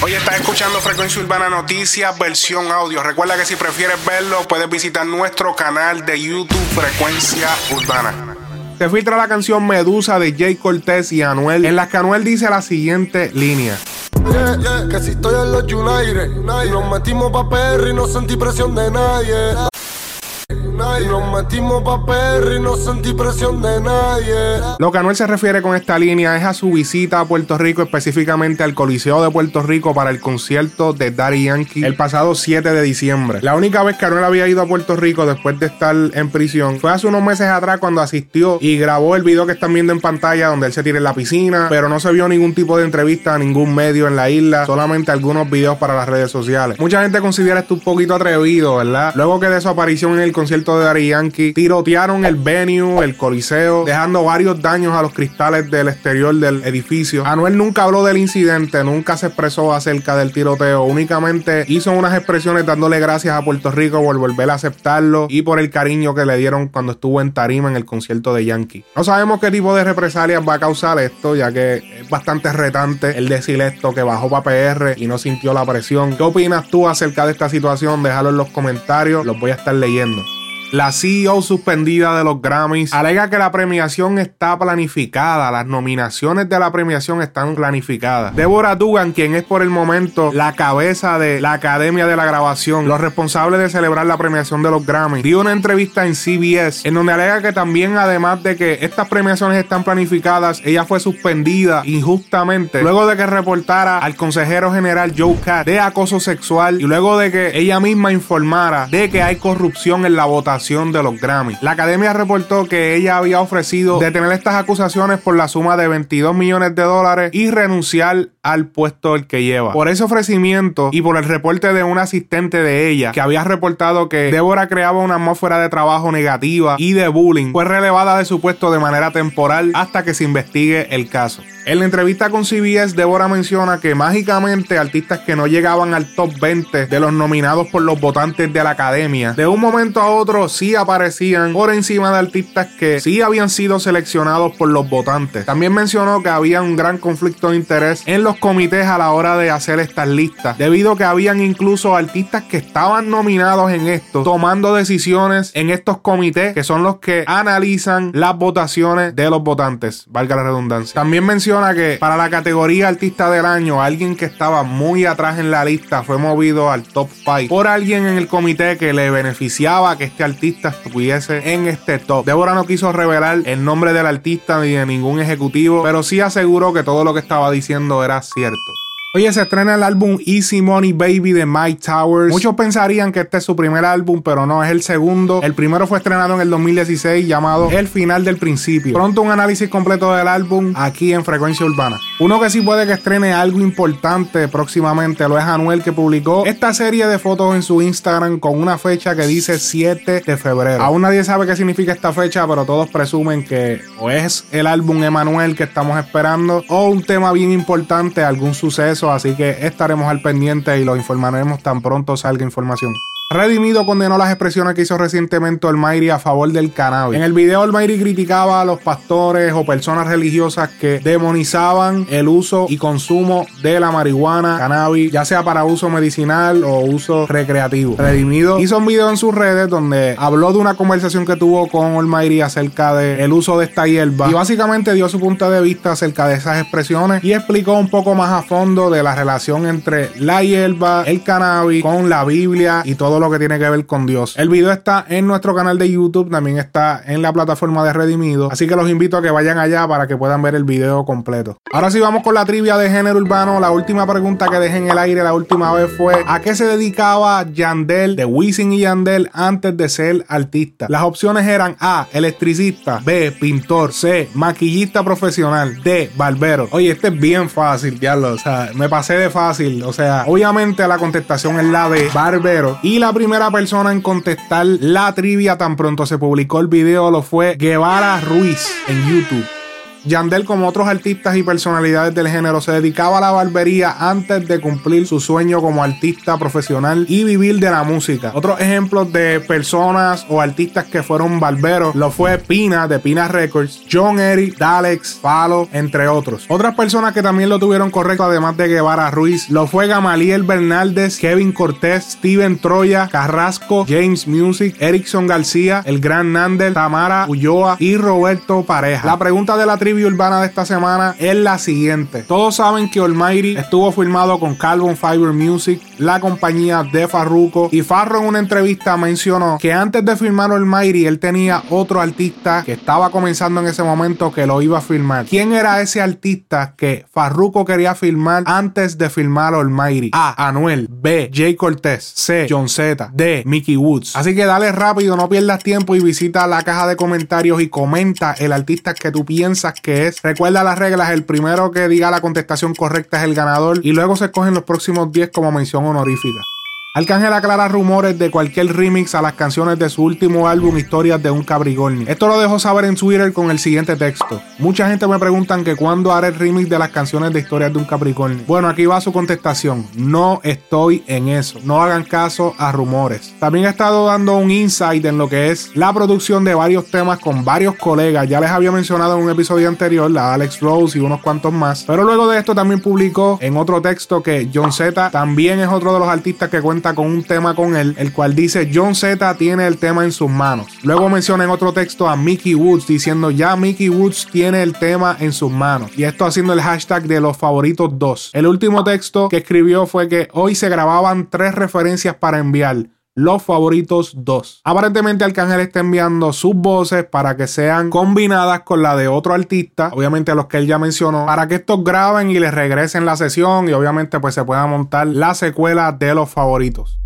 Hoy estás escuchando Frecuencia Urbana Noticias, versión audio. Recuerda que si prefieres verlo, puedes visitar nuestro canal de YouTube Frecuencia Urbana. Se filtra la canción Medusa de Jay Cortés y Anuel, en la que Anuel dice la siguiente línea. Yeah, yeah, que si estoy en los United, y nos metimos pa' Perry, no sentí presión de nadie. Nos. Lo que Anuel se refiere con esta línea es a su visita a Puerto Rico, específicamente al Coliseo de Puerto Rico para el concierto de Daddy Yankee el pasado 7 de diciembre. La única vez que Anuel había ido a Puerto Rico después de estar en prisión fue hace unos meses atrás cuando asistió y grabó el video que están viendo en pantalla donde él se tira en la piscina, pero no se vio ningún tipo de entrevista a ningún medio en la isla, solamente algunos videos para las redes sociales. Mucha gente considera esto un poquito atrevido, ¿verdad? Luego que de su aparición en el concierto de Dari Yankee, tirotearon el venue, el coliseo, dejando varios daños a los cristales del exterior del edificio. Anuel nunca habló del incidente, nunca se expresó acerca del tiroteo, únicamente hizo unas expresiones dándole gracias a Puerto Rico por volver a aceptarlo y por el cariño que le dieron cuando estuvo en Tarima en el concierto de Yankee. No sabemos qué tipo de represalias va a causar esto, ya que es bastante retante el decir esto que bajó para PR y no sintió la presión. ¿Qué opinas tú acerca de esta situación? Déjalo en los comentarios, los voy a estar leyendo. La CEO suspendida de los Grammys alega que la premiación está planificada, las nominaciones de la premiación están planificadas. Deborah Dugan, quien es por el momento la cabeza de la Academia de la Grabación, los responsables de celebrar la premiación de los Grammys, dio una entrevista en CBS en donde alega que también además de que estas premiaciones están planificadas, ella fue suspendida injustamente luego de que reportara al consejero general Joe Cat de acoso sexual y luego de que ella misma informara de que hay corrupción en la votación de los Grammy. La academia reportó que ella había ofrecido detener estas acusaciones por la suma de 22 millones de dólares y renunciar al puesto que lleva. Por ese ofrecimiento y por el reporte de un asistente de ella que había reportado que Débora creaba una atmósfera de trabajo negativa y de bullying, fue relevada de su puesto de manera temporal hasta que se investigue el caso. En la entrevista con CBS, Débora menciona que mágicamente artistas que no llegaban al top 20 de los nominados por los votantes de la academia, de un momento a otro sí aparecían por encima de artistas que sí habían sido seleccionados por los votantes. También mencionó que había un gran conflicto de interés en los comités a la hora de hacer estas listas, debido a que habían incluso artistas que estaban nominados en esto, tomando decisiones en estos comités que son los que analizan las votaciones de los votantes, valga la redundancia. También menciona que para la categoría artista del año, alguien que estaba muy atrás en la lista fue movido al top 5 por alguien en el comité que le beneficiaba que este artista estuviese en este top. Débora no quiso revelar el nombre del artista ni de ningún ejecutivo, pero sí aseguró que todo lo que estaba diciendo era cierto. Oye, se estrena el álbum Easy Money Baby de Mike Towers. Muchos pensarían que este es su primer álbum, pero no, es el segundo. El primero fue estrenado en el 2016 llamado El Final del Principio. Pronto un análisis completo del álbum aquí en Frecuencia Urbana. Uno que sí puede que estrene algo importante próximamente lo es Anuel que publicó esta serie de fotos en su Instagram con una fecha que dice 7 de febrero. Aún nadie sabe qué significa esta fecha, pero todos presumen que o es el álbum Emanuel que estamos esperando o un tema bien importante, algún suceso así que estaremos al pendiente y lo informaremos tan pronto salga información. Redimido condenó las expresiones que hizo recientemente Olmairi a favor del cannabis. En el video Olmairi criticaba a los pastores o personas religiosas que demonizaban el uso y consumo de la marihuana, cannabis, ya sea para uso medicinal o uso recreativo. Redimido hizo un video en sus redes donde habló de una conversación que tuvo con Olmairi acerca del uso de esta hierba y básicamente dio su punto de vista acerca de esas expresiones y explicó un poco más a fondo de la relación entre la hierba, el cannabis con la Biblia y todo lo que tiene que ver con Dios. El video está en nuestro canal de YouTube, también está en la plataforma de Redimido, así que los invito a que vayan allá para que puedan ver el video completo. Ahora sí vamos con la trivia de género urbano. La última pregunta que dejé en el aire la última vez fue ¿a qué se dedicaba Yandel de Wisin y Yandel antes de ser artista? Las opciones eran A, electricista, B, pintor, C, maquillista profesional, D, barbero. Oye, este es bien fácil, ya lo, o sea, me pasé de fácil, o sea, obviamente la contestación es la de barbero y la la primera persona en contestar la trivia tan pronto se publicó el video lo fue Guevara Ruiz en YouTube. Yandel, como otros artistas y personalidades del género, se dedicaba a la barbería antes de cumplir su sueño como artista profesional y vivir de la música. Otros ejemplos de personas o artistas que fueron barberos lo fue Pina de Pina Records, John Eric, Dalex, Falo, entre otros. Otras personas que también lo tuvieron correcto, además de Guevara Ruiz, lo fue Gamaliel Bernaldez, Kevin Cortés, Steven Troya, Carrasco, James Music, Erickson García, el Gran Nandel, Tamara Ulloa y Roberto Pareja. La pregunta de la trivia urbana de esta semana es la siguiente. Todos saben que Almighty estuvo firmado con Carbon Fiber Music, la compañía de Farruko, y Farro en una entrevista mencionó que antes de firmar Almighty él tenía otro artista que estaba comenzando en ese momento que lo iba a firmar. ¿Quién era ese artista que Farruko quería firmar antes de firmar Almighty? A. Anuel. B. Jay Cortez. C. John Z. D. Mickey Woods. Así que dale rápido, no pierdas tiempo y visita la caja de comentarios y comenta el artista que tú piensas que es. Recuerda las reglas, el primero que diga la contestación correcta es el ganador y luego se escogen los próximos 10 como mención honorífica. Arcángel aclara rumores de cualquier remix a las canciones de su último álbum Historias de un Cabrigorni. Esto lo dejó saber en Twitter con el siguiente texto. Mucha gente me preguntan que cuándo haré el remix de las canciones de Historias de un Capricornio. Bueno, aquí va su contestación. No estoy en eso. No hagan caso a rumores. También he estado dando un insight en lo que es la producción de varios temas con varios colegas. Ya les había mencionado en un episodio anterior, la Alex Rose y unos cuantos más. Pero luego de esto también publicó en otro texto que John Z también es otro de los artistas que cuenta con un tema con él, el cual dice John Z tiene el tema en sus manos. Luego menciona en otro texto a Mickey Woods diciendo ya Mickey Woods tiene el tema en sus manos. Y esto haciendo el hashtag de los favoritos 2. El último texto que escribió fue que hoy se grababan tres referencias para enviar los favoritos 2. Aparentemente Arcángel está enviando sus voces para que sean combinadas con la de otro artista, obviamente los que él ya mencionó, para que estos graben y les regresen la sesión y obviamente pues se pueda montar la secuela de los favoritos.